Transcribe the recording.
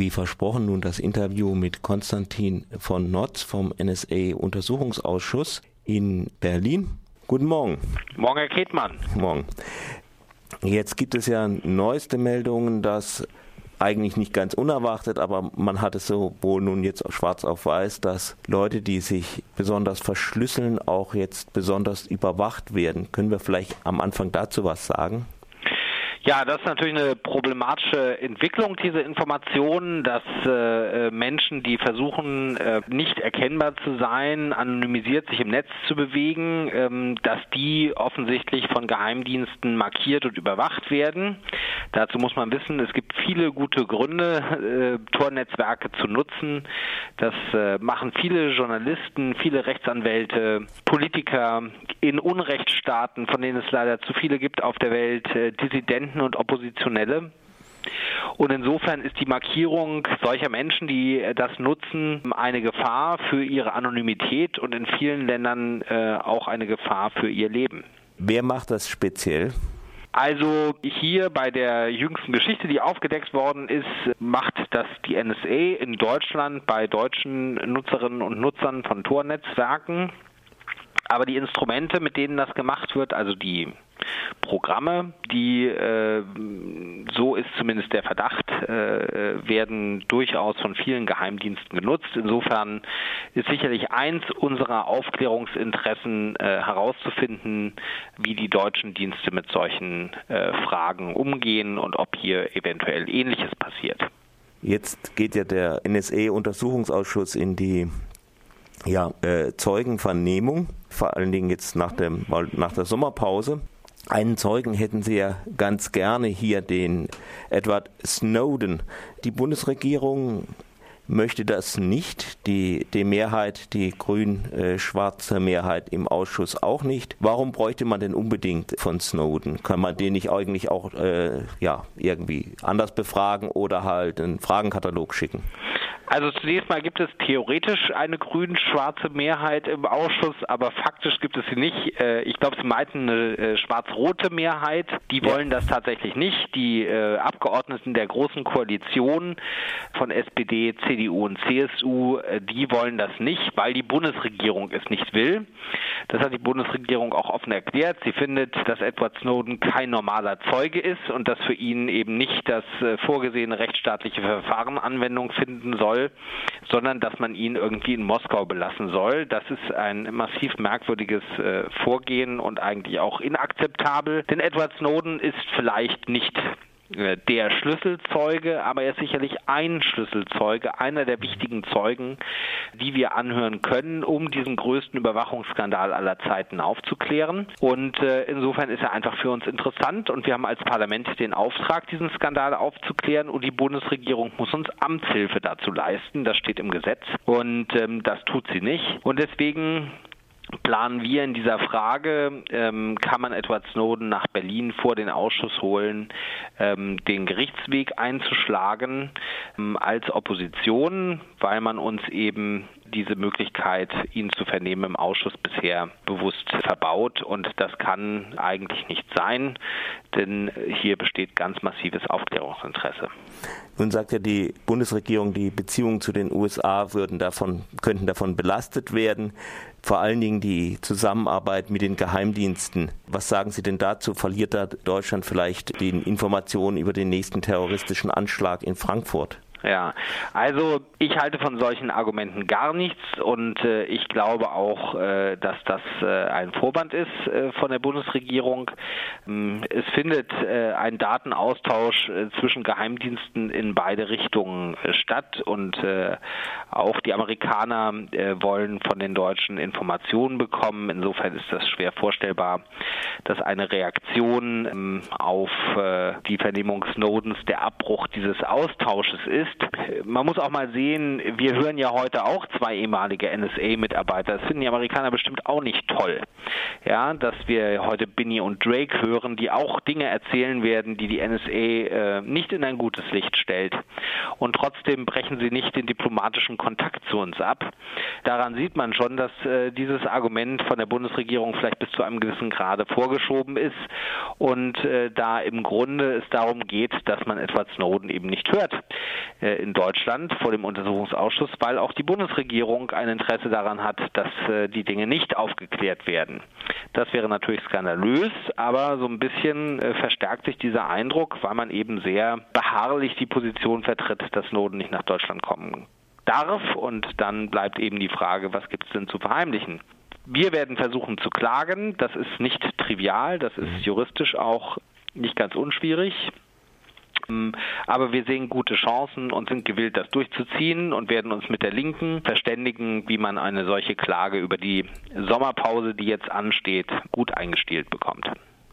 wie versprochen, nun das Interview mit Konstantin von Notz vom NSA-Untersuchungsausschuss in Berlin. Guten Morgen. Morgen, Herr Ketmann. Morgen. Jetzt gibt es ja neueste Meldungen, dass eigentlich nicht ganz unerwartet, aber man hat es so wohl nun jetzt schwarz auf weiß, dass Leute, die sich besonders verschlüsseln, auch jetzt besonders überwacht werden. Können wir vielleicht am Anfang dazu was sagen? Ja, das ist natürlich eine problematische Entwicklung, diese Informationen, dass äh, äh, Menschen, die versuchen, äh, nicht erkennbar zu sein, anonymisiert sich im Netz zu bewegen, ähm, dass die offensichtlich von Geheimdiensten markiert und überwacht werden. Dazu muss man wissen, es gibt viele gute Gründe, äh, Tornetzwerke zu nutzen. Das äh, machen viele Journalisten, viele Rechtsanwälte, Politiker in Unrechtsstaaten, von denen es leider zu viele gibt auf der Welt, äh, Dissidenten Dissidenten und Oppositionelle. Und insofern ist die Markierung solcher Menschen, die das nutzen, eine Gefahr für ihre Anonymität und in vielen Ländern äh, auch eine Gefahr für ihr Leben. Wer macht das speziell? Also hier bei der jüngsten Geschichte, die aufgedeckt worden ist, macht das die NSA in Deutschland bei deutschen Nutzerinnen und Nutzern von Tornetzwerken. Aber die Instrumente, mit denen das gemacht wird, also die Programme, die, äh, so ist zumindest der Verdacht, äh, werden durchaus von vielen Geheimdiensten genutzt. Insofern ist sicherlich eins unserer Aufklärungsinteressen äh, herauszufinden, wie die deutschen Dienste mit solchen äh, Fragen umgehen und ob hier eventuell Ähnliches passiert. Jetzt geht ja der NSA-Untersuchungsausschuss in die ja, äh, Zeugenvernehmung, vor allen Dingen jetzt nach, dem, nach der Sommerpause. Einen Zeugen hätten Sie ja ganz gerne hier, den Edward Snowden. Die Bundesregierung möchte das nicht. Die, die Mehrheit, die grün-schwarze Mehrheit im Ausschuss auch nicht. Warum bräuchte man denn unbedingt von Snowden? Kann man den nicht eigentlich auch äh, ja, irgendwie anders befragen oder halt einen Fragenkatalog schicken? Also zunächst mal gibt es theoretisch eine grün-schwarze Mehrheit im Ausschuss, aber faktisch gibt es sie nicht. Äh, ich glaube, sie meinten eine äh, schwarz-rote Mehrheit. Die wollen das tatsächlich nicht. Die äh, Abgeordneten der großen Koalition von SPD, CDU und CSU, die wollen das nicht, weil die Bundesregierung es nicht will. Das hat die Bundesregierung auch offen erklärt. Sie findet, dass Edward Snowden kein normaler Zeuge ist und dass für ihn eben nicht das vorgesehene rechtsstaatliche Verfahren Anwendung finden soll soll, sondern dass man ihn irgendwie in Moskau belassen soll. Das ist ein massiv merkwürdiges äh, Vorgehen und eigentlich auch inakzeptabel. Denn Edward Snowden ist vielleicht nicht der Schlüsselzeuge, aber er ist sicherlich ein Schlüsselzeuge, einer der wichtigen Zeugen, die wir anhören können, um diesen größten Überwachungsskandal aller Zeiten aufzuklären. Und äh, insofern ist er einfach für uns interessant und wir haben als Parlament den Auftrag, diesen Skandal aufzuklären und die Bundesregierung muss uns Amtshilfe dazu leisten. Das steht im Gesetz und ähm, das tut sie nicht. Und deswegen planen wir in dieser Frage, ähm, kann man Edward Snowden nach Berlin vor den Ausschuss holen, ähm, den Gerichtsweg einzuschlagen ähm, als Opposition, weil man uns eben diese Möglichkeit, ihn zu vernehmen im Ausschuss bisher bewusst verbaut. Und das kann eigentlich nicht sein, denn hier besteht ganz massives Aufklärungsinteresse. Nun sagt ja die Bundesregierung, die Beziehungen zu den USA würden davon, könnten davon belastet werden. Vor allen Dingen die Zusammenarbeit mit den Geheimdiensten. Was sagen Sie denn dazu? Verliert da Deutschland vielleicht die Informationen über den nächsten terroristischen Anschlag in Frankfurt? Ja, also ich halte von solchen Argumenten gar nichts und äh, ich glaube auch, äh, dass das äh, ein Vorwand ist äh, von der Bundesregierung. Ähm, es findet äh, ein Datenaustausch äh, zwischen Geheimdiensten in beide Richtungen statt und auch die Amerikaner wollen von den Deutschen Informationen bekommen. Insofern ist das schwer vorstellbar, dass eine Reaktion ähm, auf die Vernehmung Snowdens der Abbruch dieses Austausches ist ist, man muss auch mal sehen, wir hören ja heute auch zwei ehemalige NSA-Mitarbeiter. Das finden die Amerikaner bestimmt auch nicht toll. Ja, dass wir heute Binny und Drake hören, die auch Dinge erzählen werden, die die NSA äh, nicht in ein gutes Licht stellt. und trotzdem brechen sie nicht den diplomatischen Kontakt zu uns ab. Daran sieht man schon, dass äh, dieses Argument von der Bundesregierung vielleicht bis zu einem gewissen Grade vorgeschoben ist und äh, da im Grunde es darum geht, dass man Edward Snowden eben nicht hört in Deutschland vor dem Untersuchungsausschuss, weil auch die Bundesregierung ein Interesse daran hat, dass äh, die Dinge nicht aufgeklärt werden. Das wäre natürlich skandalös, aber so ein bisschen äh, verstärkt sich dieser Eindruck, weil man eben sehr beharrlich die Position vertritt, dass Snowden nicht nach Deutschland kommen darf. Und dann bleibt eben die Frage, was gibt es denn zu verheimlichen? Wir werden versuchen zu klagen. Das ist nicht trivial, das ist mhm. juristisch auch nicht ganz unschwierig. Aber wir sehen gute Chancen und sind gewillt, das durchzuziehen und werden uns mit der Linken verständigen, wie man eine solche Klage über die Sommerpause, die jetzt ansteht, gut eingestielt bekommt.